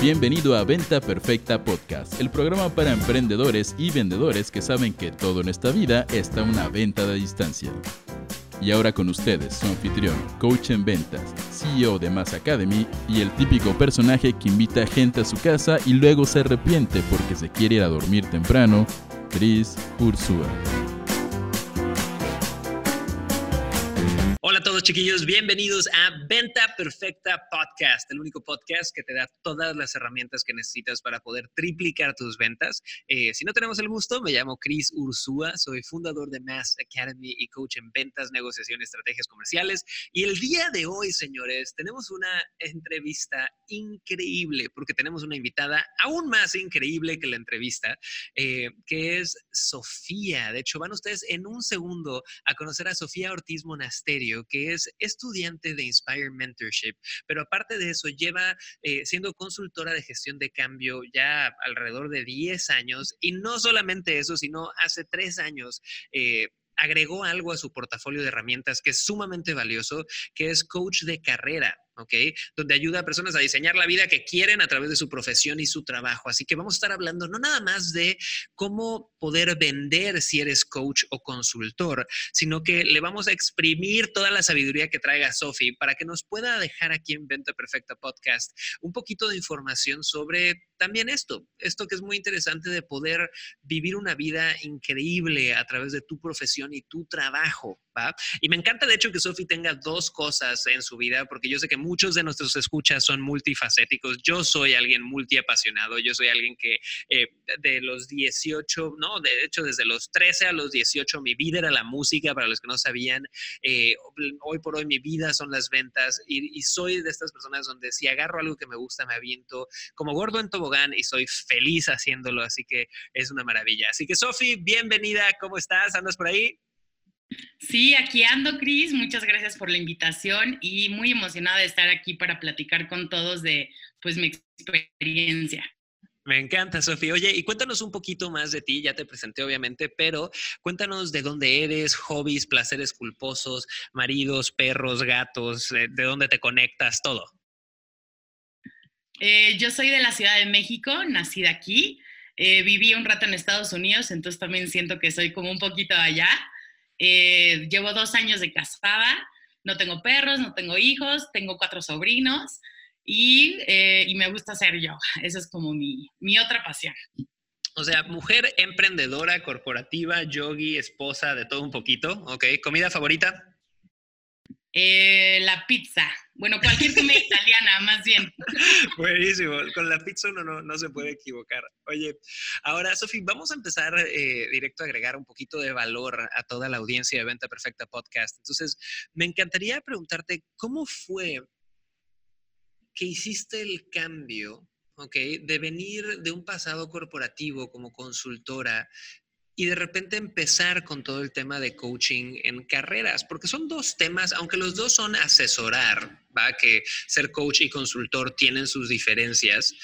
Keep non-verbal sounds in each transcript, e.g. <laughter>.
Bienvenido a Venta Perfecta Podcast, el programa para emprendedores y vendedores que saben que todo en esta vida está una venta de distancia. Y ahora con ustedes, su anfitrión, coach en ventas, CEO de Mass Academy y el típico personaje que invita gente a su casa y luego se arrepiente porque se quiere ir a dormir temprano, Chris Ursula. Chiquillos, bienvenidos a Venta Perfecta Podcast, el único podcast que te da todas las herramientas que necesitas para poder triplicar tus ventas. Eh, si no tenemos el gusto, me llamo Chris Ursúa, soy fundador de Mass Academy y coach en ventas, negociación estrategias comerciales. Y el día de hoy, señores, tenemos una entrevista increíble porque tenemos una invitada aún más increíble que la entrevista, eh, que es Sofía. De hecho, van ustedes en un segundo a conocer a Sofía Ortiz Monasterio que es estudiante de Inspire Mentorship, pero aparte de eso lleva eh, siendo consultora de gestión de cambio ya alrededor de 10 años y no solamente eso, sino hace tres años. Eh, agregó algo a su portafolio de herramientas que es sumamente valioso, que es coach de carrera. ¿Ok? Donde ayuda a personas a diseñar la vida que quieren a través de su profesión y su trabajo. Así que vamos a estar hablando no nada más de cómo poder vender si eres coach o consultor, sino que le vamos a exprimir toda la sabiduría que traiga Sofi para que nos pueda dejar aquí en Venta Perfecta Podcast un poquito de información sobre también esto, esto que es muy interesante de poder vivir una vida increíble a través de tu profesión y tu trabajo. ¿va? Y me encanta de hecho que Sofi tenga dos cosas en su vida, porque yo sé que muchos de nuestros escuchas son multifacéticos. Yo soy alguien multiapasionado, yo soy alguien que eh, de los 18, no, de hecho desde los 13 a los 18 mi vida era la música, para los que no sabían, eh, hoy por hoy mi vida son las ventas y, y, soy de estas personas donde si agarro algo que me gusta me aviento como gordo en tobogán y soy feliz haciéndolo, así que es una maravilla. Así que Sofi, bienvenida, ¿cómo estás? ¿Andas por ahí? Sí, aquí ando, Cris. Muchas gracias por la invitación y muy emocionada de estar aquí para platicar con todos de pues mi experiencia. Me encanta, Sofía. Oye, y cuéntanos un poquito más de ti, ya te presenté obviamente, pero cuéntanos de dónde eres, hobbies, placeres culposos, maridos, perros, gatos, eh, de dónde te conectas, todo. Eh, yo soy de la Ciudad de México, nacida aquí. Eh, viví un rato en Estados Unidos, entonces también siento que soy como un poquito allá. Eh, llevo dos años de casada, no tengo perros, no tengo hijos, tengo cuatro sobrinos y, y me gusta hacer yoga. Esa es como mi, mi otra pasión. O sea, mujer emprendedora, corporativa, yogi, esposa, de todo un poquito, ¿ok? ¿Comida favorita? Eh, la pizza. Bueno, cualquier comida <laughs> italiana, más bien. Buenísimo. Con la pizza uno no, se puede equivocar. Oye, ahora, Sofi, vamos a empezar eh, directo a agregar un poquito de valor a toda la audiencia de Venta Perfecta Podcast. Entonces, me encantaría preguntarte, ¿cómo fue que hiciste el cambio, ok, de venir de un pasado corporativo como consultora y de repente empezar con todo el tema de coaching en carreras, porque son dos temas, aunque los dos son asesorar, va que ser coach y consultor tienen sus diferencias.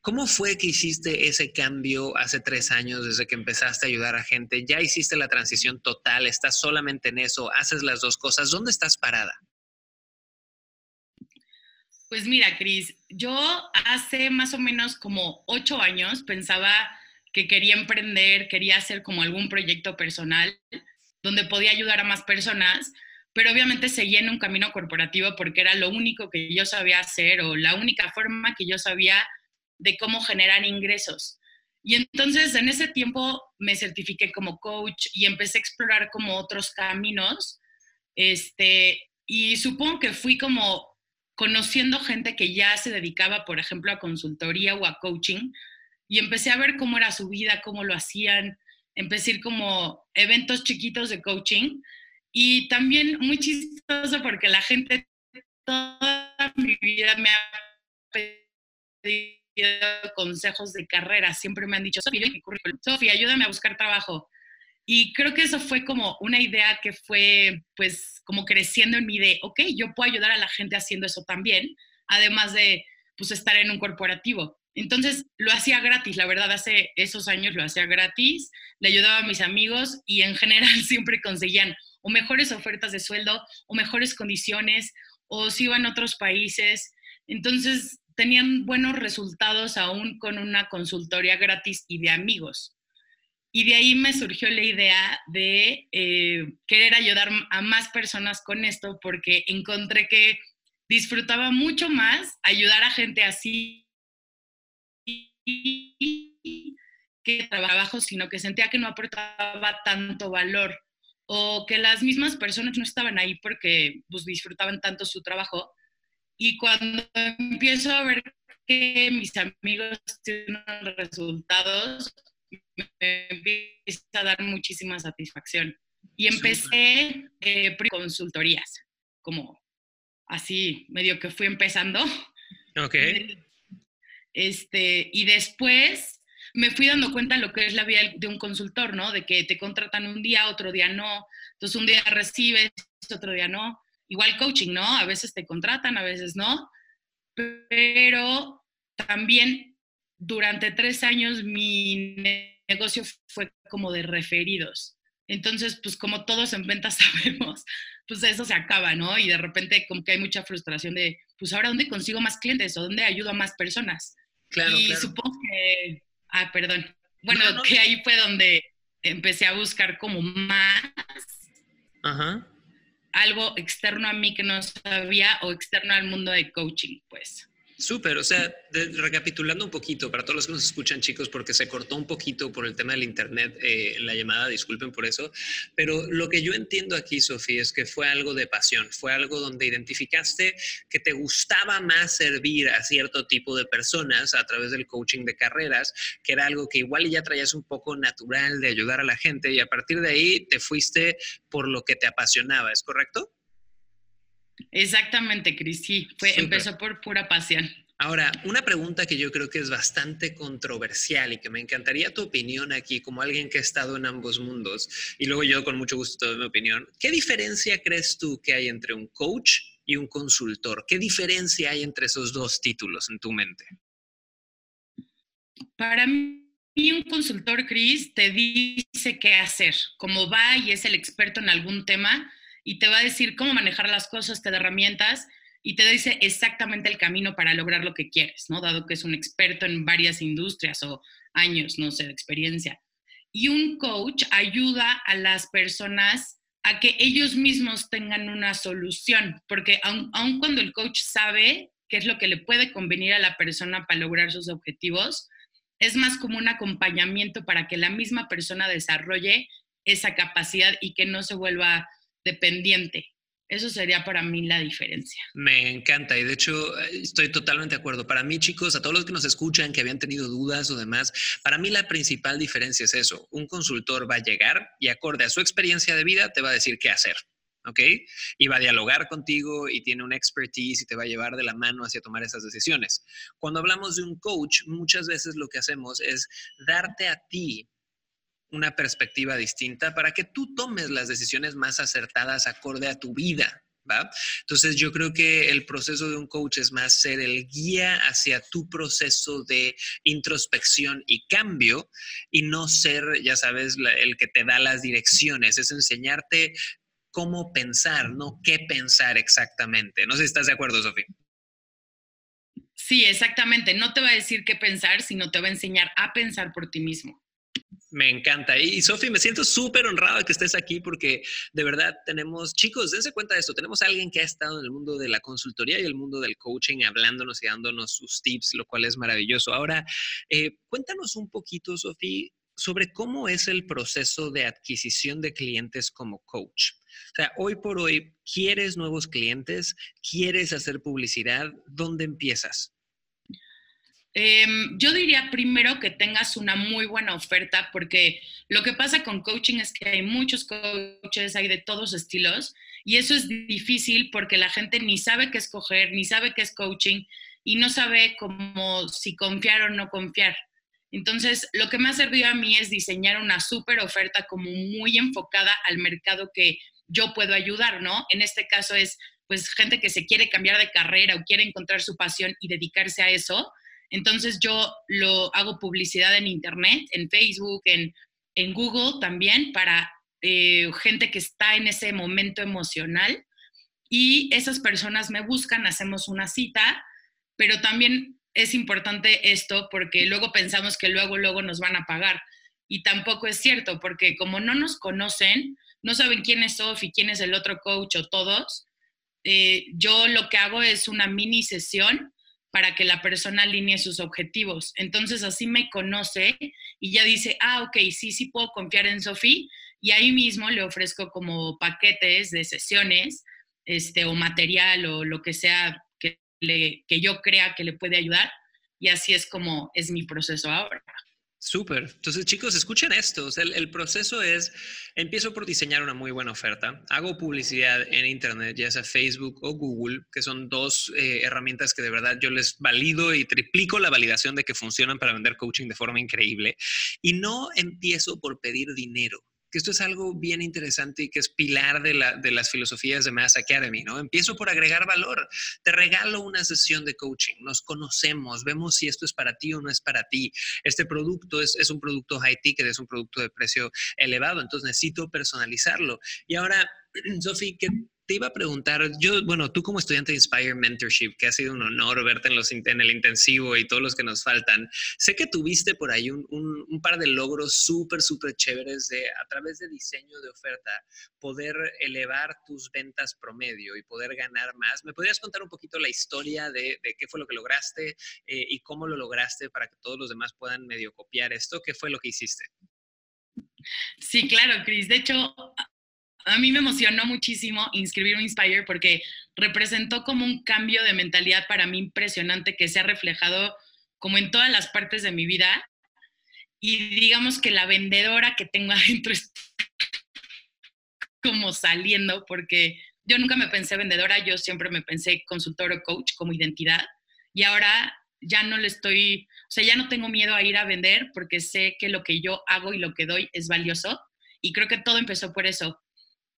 ¿Cómo fue que hiciste ese cambio hace tres años desde que empezaste a ayudar a gente? ¿Ya hiciste la transición total? ¿Estás solamente en eso? ¿Haces las dos cosas? ¿Dónde estás parada? Pues mira, Cris, yo hace más o menos como ocho años pensaba que quería emprender, quería hacer como algún proyecto personal donde podía ayudar a más personas, pero obviamente seguía en un camino corporativo porque era lo único que yo sabía hacer o la única forma que yo sabía de cómo generar ingresos. Y entonces en ese tiempo me certifiqué como coach y empecé a explorar como otros caminos. Este, y supongo que fui como conociendo gente que ya se dedicaba, por ejemplo, a consultoría o a coaching, y empecé a ver cómo era su vida, cómo lo hacían, empecé a ir como eventos chiquitos de coaching y también muy chistoso porque la gente toda mi vida me ha pedido consejos de carrera, siempre me han dicho, Sofía, ayúdame a buscar trabajo. Y creo que eso fue como una idea que fue pues como creciendo en mí de, ok, yo puedo ayudar a la gente haciendo eso también, además de pues estar en un corporativo. Entonces lo hacía gratis, la verdad, hace esos años lo hacía gratis, le ayudaba a mis amigos y en general <laughs> siempre conseguían o mejores ofertas de sueldo o mejores condiciones o si iban a otros países. Entonces tenían buenos resultados aún con una consultoría gratis y de amigos. Y de ahí me surgió la idea de eh, querer ayudar a más personas con esto porque encontré que disfrutaba mucho más ayudar a gente así que trabajo, sino que sentía que no aportaba tanto valor o que las mismas personas no estaban ahí porque pues, disfrutaban tanto su trabajo. Y cuando empiezo a ver que mis amigos tienen resultados, me empieza a dar muchísima satisfacción. Y empecé eh, consultorías, como así, medio que fui empezando. Ok. <laughs> Este, y después me fui dando cuenta de lo que es la vida de un consultor, ¿no? De que te contratan un día, otro día no. Entonces un día recibes, otro día no. Igual coaching, ¿no? A veces te contratan, a veces no. Pero también durante tres años mi negocio fue como de referidos. Entonces, pues como todos en ventas <laughs> sabemos, pues eso se acaba, ¿no? Y de repente como que hay mucha frustración de, pues ahora, ¿dónde consigo más clientes o dónde ayudo a más personas? Claro, y supongo que, ah, perdón, bueno, que ahí fue donde empecé a buscar como más Ajá. algo externo a mí que no sabía o externo al mundo de coaching, pues. Súper, o sea, recapitulando un poquito, para todos los que nos escuchan, chicos, porque se cortó un poquito por el tema del Internet eh, la llamada, disculpen por eso, pero lo que yo entiendo aquí, Sofía, es que fue algo de pasión, fue algo donde identificaste que te gustaba más servir a cierto tipo de personas a través del coaching de carreras, que era algo que igual ya traías un poco natural de ayudar a la gente y a partir de ahí te fuiste por lo que te apasionaba, ¿es correcto? Exactamente, Cris, sí, fue, empezó por pura pasión. Ahora, una pregunta que yo creo que es bastante controversial y que me encantaría tu opinión aquí como alguien que ha estado en ambos mundos y luego yo con mucho gusto te doy mi opinión. ¿Qué diferencia crees tú que hay entre un coach y un consultor? ¿Qué diferencia hay entre esos dos títulos en tu mente? Para mí un consultor, Cris, te dice qué hacer, cómo va y es el experto en algún tema y te va a decir cómo manejar las cosas, te da herramientas y te dice exactamente el camino para lograr lo que quieres, ¿no? Dado que es un experto en varias industrias o años, no sé, de experiencia. Y un coach ayuda a las personas a que ellos mismos tengan una solución, porque aun, aun cuando el coach sabe qué es lo que le puede convenir a la persona para lograr sus objetivos, es más como un acompañamiento para que la misma persona desarrolle esa capacidad y que no se vuelva dependiente. Eso sería para mí la diferencia. Me encanta y de hecho estoy totalmente de acuerdo. Para mí, chicos, a todos los que nos escuchan que habían tenido dudas o demás, para mí la principal diferencia es eso. Un consultor va a llegar y acorde a su experiencia de vida te va a decir qué hacer. ¿ok? Y va a dialogar contigo y tiene una expertise y te va a llevar de la mano hacia tomar esas decisiones. Cuando hablamos de un coach, muchas veces lo que hacemos es darte a ti una perspectiva distinta para que tú tomes las decisiones más acertadas acorde a tu vida. ¿Va? Entonces yo creo que el proceso de un coach es más ser el guía hacia tu proceso de introspección y cambio y no ser, ya sabes, el que te da las direcciones, es enseñarte cómo pensar, no qué pensar exactamente. No sé si estás de acuerdo, Sofía. Sí, exactamente. No te va a decir qué pensar, sino te va a enseñar a pensar por ti mismo. Me encanta. Y Sofi, me siento súper honrado que estés aquí porque de verdad tenemos, chicos, dense cuenta de esto, tenemos a alguien que ha estado en el mundo de la consultoría y el mundo del coaching hablándonos y dándonos sus tips, lo cual es maravilloso. Ahora, eh, cuéntanos un poquito, Sofi, sobre cómo es el proceso de adquisición de clientes como coach. O sea, hoy por hoy, ¿quieres nuevos clientes? ¿Quieres hacer publicidad? ¿Dónde empiezas? Em, yo diría primero que tengas una muy buena oferta, porque lo que pasa con coaching es que hay muchos coaches, hay de todos estilos, y eso es difícil porque la gente ni sabe qué escoger, ni sabe qué es coaching, y no sabe cómo si confiar o no confiar. Entonces, lo que me ha servido a mí es diseñar una súper oferta como muy enfocada al mercado que yo puedo ayudar, ¿no? En este caso es, pues, gente que se quiere cambiar de carrera o quiere encontrar su pasión y dedicarse a eso entonces yo lo hago publicidad en Internet, en Facebook, en, Google también, para eh, gente que está en ese momento emocional. Y esas personas me buscan, hacemos una cita pero también es importante esto porque luego pensamos que luego, luego nos van a pagar. Y tampoco es cierto, porque como no nos conocen, no saben quién es Sophie, quién es el otro coach o todos, eh, yo lo que hago es una mini sesión para que la persona alinee sus objetivos. Entonces así me conoce y ya dice, ah, ok, sí, sí puedo confiar en Sophie. Y ahí mismo le ofrezco como paquetes de sesiones este, o material o lo que sea que, que yo crea que le puede ayudar. Y así es como es mi proceso ahora. Súper. Entonces, chicos, escuchen esto. el, proceso es, empiezo por diseñar una muy buena oferta, hago publicidad en Internet, ya sea Facebook o Google, que son dos eh, herramientas que de verdad yo les valido y triplico la validación de que funcionan para vender coaching de forma increíble. Y no empiezo por pedir dinero esto es algo bien interesante y que es pilar de, la, de las filosofías de Mass Academy, ¿no? Empiezo por agregar valor. Te regalo una sesión de coaching, nos conocemos, vemos si esto es para ti o no es para ti. Este producto es, es un producto high ticket, es un producto de precio elevado, entonces necesito personalizarlo. Y ahora, <clears throat> Sofi, ¿qué, te iba a preguntar, yo, bueno, tú como estudiante de Inspire Mentorship, que ha sido un honor verte en, los, en el intensivo y todos los que nos faltan, sé que tuviste por ahí un, par de logros súper, súper chéveres de, a través de diseño de oferta, poder elevar tus ventas promedio y poder ganar más. ¿Me podrías contar un poquito la historia de, de qué fue lo que lograste eh, y cómo lo lograste para que todos los demás puedan medio copiar esto? ¿Qué fue lo que hiciste? Sí, claro, Cris. De hecho, a mí me emocionó muchísimo inscribirme a Inspire porque representó como un cambio de mentalidad para mí impresionante que se ha reflejado como en todas las partes de mi vida. Y digamos que la vendedora que tengo <laughs> adentro está como saliendo porque yo nunca me pensé vendedora, yo siempre me pensé consultor o coach como identidad. Y ahora ya no le estoy, o sea, ya no tengo miedo a ir a vender porque sé que lo que yo hago y lo que doy es valioso. Y creo que todo empezó por eso,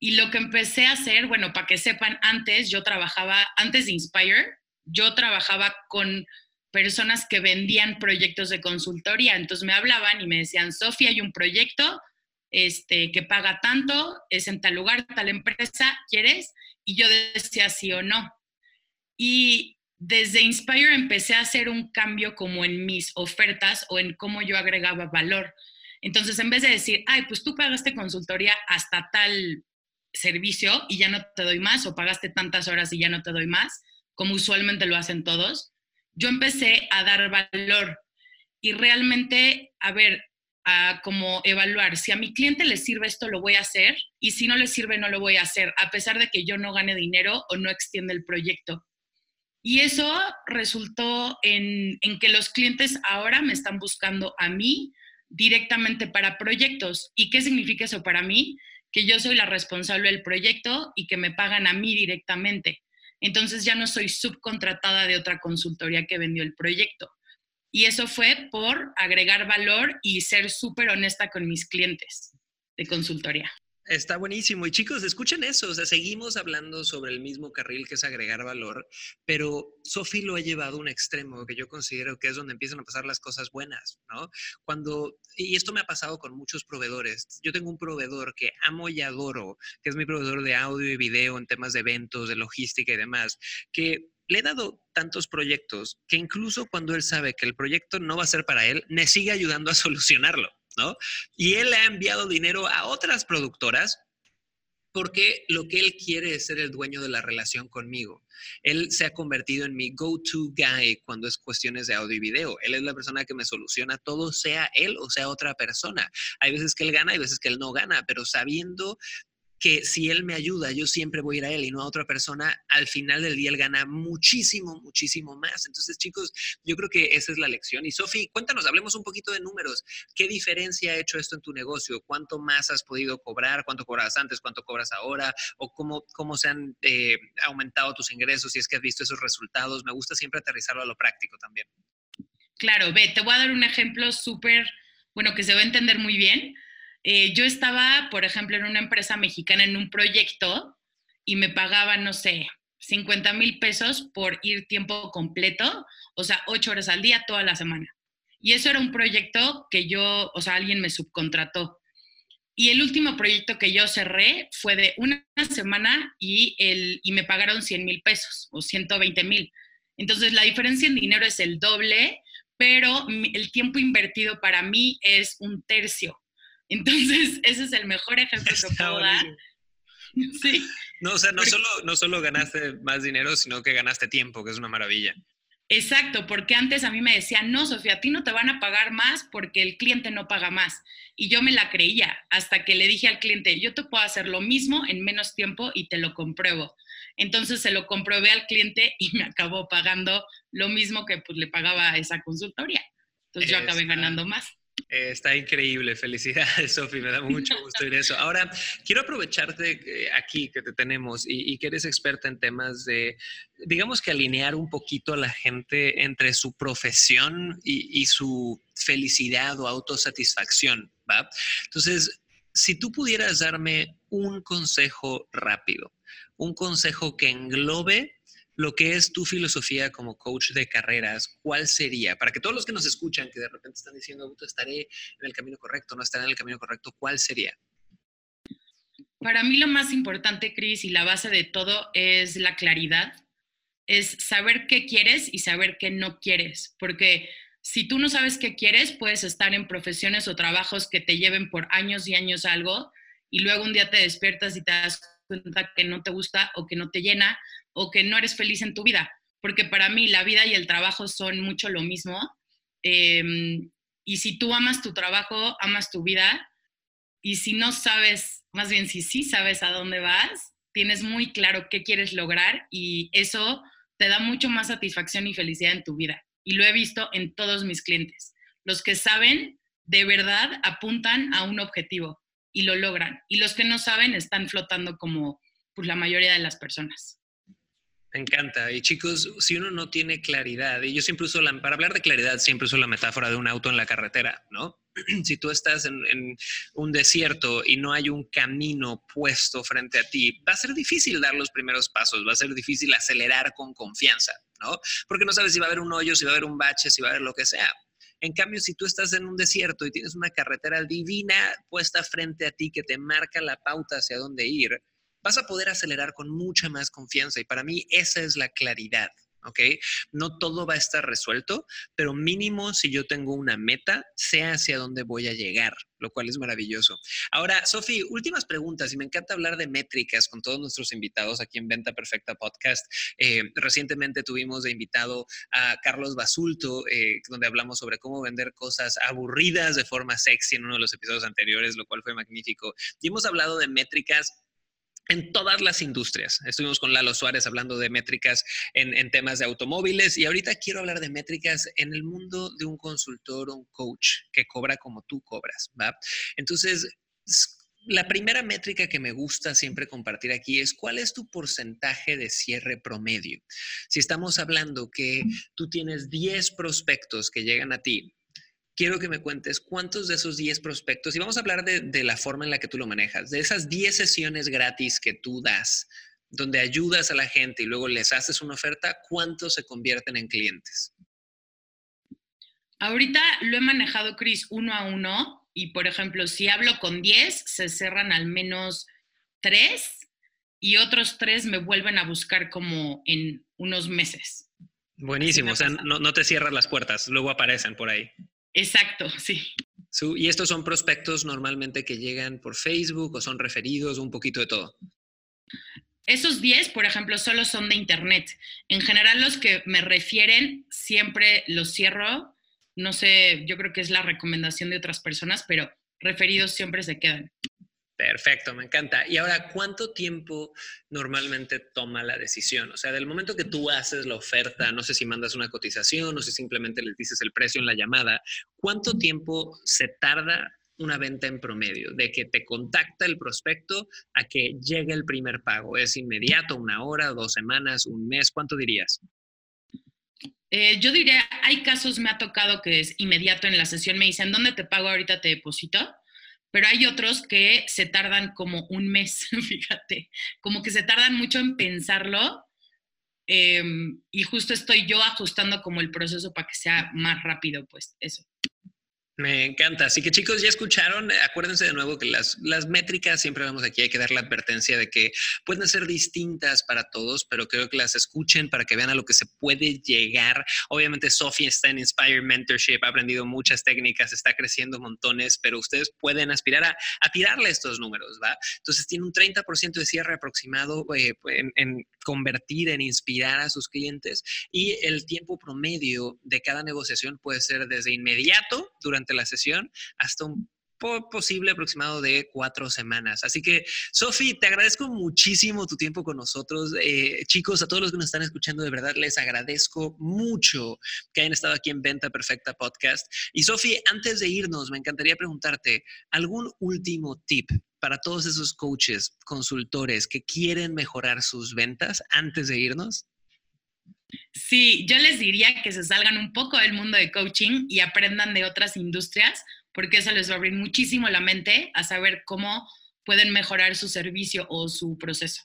y lo que empecé a hacer, bueno, para que sepan, antes yo trabajaba, antes de Inspire, yo trabajaba con personas que vendían proyectos de consultoría. Entonces me hablaban y me decían, Sofía, hay un proyecto este, que paga tanto, es en tal lugar, tal empresa, ¿quieres? Y yo decía sí o no. Y desde Inspire empecé a hacer un cambio como en mis ofertas o en cómo yo agregaba valor. Entonces, en vez de decir, ay, pues tú pagaste consultoría hasta tal servicio y ya no te doy más o pagaste tantas horas y ya no te doy más, como usualmente lo hacen todos, yo empecé a dar valor y realmente, a ver, a como evaluar, si a mi cliente le sirve esto, lo voy a hacer y si no le sirve, no lo voy a hacer, a pesar de que yo no gane dinero o no extienda el proyecto. Y eso resultó en, en que los clientes ahora me están buscando a mí directamente para proyectos. ¿Y qué significa eso para mí? Que yo soy la responsable del proyecto y que me pagan a mí directamente. Entonces ya no soy subcontratada de otra consultoría que vendió el proyecto. Y eso fue por agregar valor y ser súper honesta con mis clientes de consultoría. Está buenísimo. Y chicos, escuchen eso. O sea, seguimos hablando sobre el mismo carril que es agregar valor, pero Sofi lo ha llevado a un extremo que yo considero que es donde empiezan a pasar las cosas buenas, ¿no? Cuando, y esto me ha pasado con muchos proveedores. Yo tengo un proveedor que amo y adoro, que es mi proveedor de audio y video en temas de eventos, de logística y demás, que le he dado tantos proyectos que incluso cuando él sabe que el proyecto no va a ser para él, me sigue ayudando a <laughs> solucionarlo. Y él ha enviado dinero a otras productoras porque lo que él quiere es ser el dueño de la relación conmigo. Él se ha convertido en mi go-to guy cuando es cuestiones de audio y video. Él es la persona que me soluciona todo, sea él o sea otra persona. Hay veces que él gana, hay veces que él no gana, pero sabiendo que si él me ayuda, yo siempre voy a ir a él y no a otra persona, al final del día él gana muchísimo, muchísimo más. Entonces, chicos, yo creo que esa es la lección. Y Sofi, cuéntanos, hablemos un poquito de números. ¿Qué diferencia ha hecho esto en tu negocio? ¿Cuánto más has podido cobrar? ¿Cuánto cobrabas antes? ¿Cuánto cobras ahora? ¿O cómo, cómo se han eh, aumentado tus ingresos? Si es que has visto esos resultados. Me gusta siempre aterrizarlo a lo práctico también. Claro, ve, te voy a dar un ejemplo súper, bueno, que se va a entender muy bien eh, yo estaba, por ejemplo, en una empresa mexicana en un proyecto y me pagaban, no sé, 50 mil pesos por ir tiempo completo, o sea, ocho horas al día, toda la semana. Y eso era un proyecto que yo, o sea, alguien me subcontrató. Y el último proyecto que yo cerré fue de una semana y, el, y me pagaron 100 mil pesos o 120 mil. Entonces, la diferencia en dinero es el doble, pero el tiempo invertido para mí es un tercio. Entonces, ese es el mejor ejemplo que <laughs> puedo dar. <laughs> Sí. No, o sea, no solo, no solo ganaste más dinero, sino que ganaste tiempo, que es una maravilla. Exacto, porque antes a mí me decían, no, Sofía, a ti no te van a pagar más porque el cliente no paga más. Y yo me la creía hasta que le dije al cliente, yo te puedo hacer lo mismo en menos tiempo y te lo compruebo. Entonces se lo comprobé al cliente y me acabó pagando lo mismo que pues, le pagaba a esa consultoría. Entonces yo acabé ganando más. Eh, está increíble, felicidades <laughs> Sofi, me da mucho gusto oír eso. Ahora, quiero aprovecharte eh, aquí que te tenemos y, que eres experta en temas de, digamos que alinear un poquito a la gente entre su profesión y, y su felicidad o autosatisfacción, ¿va? Entonces, si tú pudieras darme un consejo rápido, un consejo que englobe lo que es tu filosofía como coach de carreras, ¿cuál sería? Para que todos los que nos escuchan, que de repente están diciendo, estaré en el camino correcto, no estaré en el camino correcto, ¿cuál sería? Para mí lo más importante, Cris, y la base de todo es la claridad, es saber qué quieres y saber qué no quieres, porque si tú no sabes qué quieres, puedes estar en profesiones o trabajos que te lleven por años y años algo y luego un día te despiertas y te das cuenta que no te gusta o que no te llena o que no eres feliz en tu vida, porque para mí la vida y el trabajo son mucho lo mismo. Em, y si tú amas tu trabajo, amas tu vida, y si no sabes, más bien si sí sabes a dónde vas, tienes muy claro qué quieres lograr y eso te da mucho más satisfacción y felicidad en tu vida. Y lo he visto en todos mis clientes. Los que saben, de verdad, apuntan a un objetivo y lo logran. Y los que no saben están flotando como pues, la mayoría de las personas. Me encanta. Y chicos, si uno no tiene claridad, y yo siempre uso la, para hablar de claridad, siempre uso la metáfora de un auto en la carretera, ¿no? <clears throat> Si tú estás en, en, un desierto y no hay un camino puesto frente a ti, va a ser difícil dar los primeros pasos, va a ser difícil acelerar con confianza, ¿no? Porque no sabes si va a haber un hoyo, si va a haber un bache, si va a haber lo que sea. En cambio, si tú estás en un desierto y tienes una carretera divina puesta frente a ti que te marca la pauta hacia dónde ir, vas a poder acelerar con mucha más confianza. Y para mí esa es la claridad. ¿ok? No todo va a estar resuelto, pero mínimo si yo tengo una meta, sé hacia dónde voy a llegar, lo cual es maravilloso. Ahora, Sofi, últimas preguntas, y me encanta hablar de métricas con todos nuestros invitados aquí en Venta Perfecta Podcast. Eh, recientemente tuvimos de invitado a Carlos Basulto, eh, donde hablamos sobre cómo vender cosas aburridas de forma sexy en uno de los episodios anteriores, lo cual fue magnífico. Y hemos hablado de métricas en todas las industrias. Estuvimos con Lalo Suárez hablando de métricas en, temas de automóviles y ahorita quiero hablar de métricas en el mundo de un consultor o un coach que cobra como tú cobras, ¿va? Entonces, la primera métrica que me gusta siempre compartir aquí es cuál es tu porcentaje de cierre promedio. Si estamos hablando que tú tienes 10 prospectos que llegan a ti quiero que me cuentes cuántos de esos 10 prospectos, y vamos a hablar de, la forma en la que tú lo manejas, de esas 10 sesiones gratis que tú das, donde ayudas a la gente y luego les haces una oferta, ¿cuántos se convierten en clientes? Ahorita lo he manejado, Chris, uno a uno, y por ejemplo, si hablo con 10, se cerran al menos 3 y otros 3 me vuelven a buscar como en unos meses. Buenísimo, o sea, no, no te cierras las puertas, luego aparecen por ahí. Exacto, sí. ¿Y estos son prospectos normalmente que llegan por Facebook o son referidos, un poquito de todo? Esos 10, por ejemplo, solo son de Internet. En general, los que me refieren, siempre los cierro. No sé, yo creo que es la recomendación de otras personas, pero referidos siempre se quedan. Perfecto, me encanta. Y ahora, ¿cuánto tiempo normalmente toma la decisión? O sea, del momento que tú haces la oferta, no sé si mandas una cotización, no sé si simplemente les dices el precio en la llamada, ¿cuánto tiempo se tarda una venta en promedio? De que te contacta el prospecto a que llegue el primer pago. ¿Es inmediato, una hora, dos semanas, un mes? ¿Cuánto dirías? Eh, yo diría, hay casos, me ha tocado que es inmediato en la sesión, me dicen, ¿dónde te pago ahorita? ¿Te deposito? Pero hay otros que se tardan como un mes, <laughs> fíjate, como que se tardan mucho en pensarlo em, y justo estoy yo ajustando como el proceso para que sea más rápido, pues eso. Me encanta. Así que chicos, ya escucharon. Acuérdense de nuevo que las, las métricas, siempre vamos aquí, hay que dar la advertencia de que pueden ser distintas para todos, pero creo que las escuchen para que vean a lo que se puede llegar. Obviamente, Sofía está en Inspire Mentorship, ha aprendido muchas técnicas, está creciendo montones, pero ustedes pueden aspirar a, a tirarle estos números, ¿va? Entonces, tiene un 30% de cierre aproximado eh, en, en convertir, en inspirar a sus clientes y el tiempo promedio de cada negociación puede ser desde inmediato la sesión hasta un posible aproximado de cuatro semanas. Así que, Sofi, te agradezco muchísimo tu tiempo con nosotros. Eh, chicos, a todos los que nos están escuchando, de verdad les agradezco mucho que hayan estado aquí en Venta Perfecta Podcast. Y, Sofi, antes de irnos, me encantaría preguntarte algún último tip para todos esos coaches, consultores que quieren mejorar sus ventas antes de irnos. Sí, yo les diría que se salgan un poco del mundo de coaching y aprendan de otras industrias, porque eso les va a abrir muchísimo la mente a saber cómo pueden mejorar su servicio o su proceso.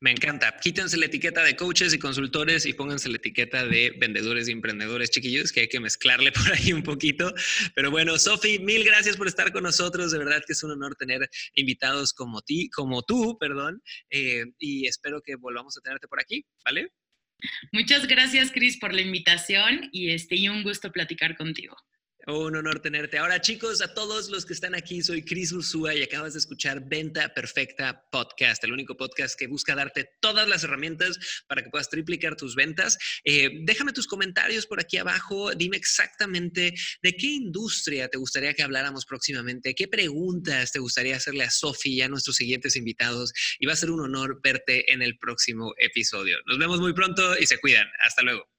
Me encanta. Quítense la etiqueta de coaches y consultores y pónganse la etiqueta de vendedores y emprendedores chiquillos, que hay que mezclarle <laughs> por ahí un poquito. Pero bueno, Sofi, mil gracias por estar con nosotros. De verdad que es un honor tener invitados como ti, como tú, perdón. Eh, y espero que volvamos a tenerte por aquí, ¿vale? Muchas gracias, Cris, por la invitación y, este, y un gusto platicar contigo. Un honor tenerte. Ahora, chicos, a todos los que están aquí, soy Cris Ursúa y acabas de escuchar Venta Perfecta Podcast, el único podcast que busca darte todas las herramientas para que puedas triplicar tus ventas. Eh, déjame tus comentarios por aquí abajo. Dime exactamente de qué industria te gustaría que habláramos próximamente, qué preguntas te gustaría hacerle a Sofi y a nuestros siguientes invitados. Y va a ser un honor verte en el próximo episodio. Nos vemos muy pronto y se cuidan. Hasta luego.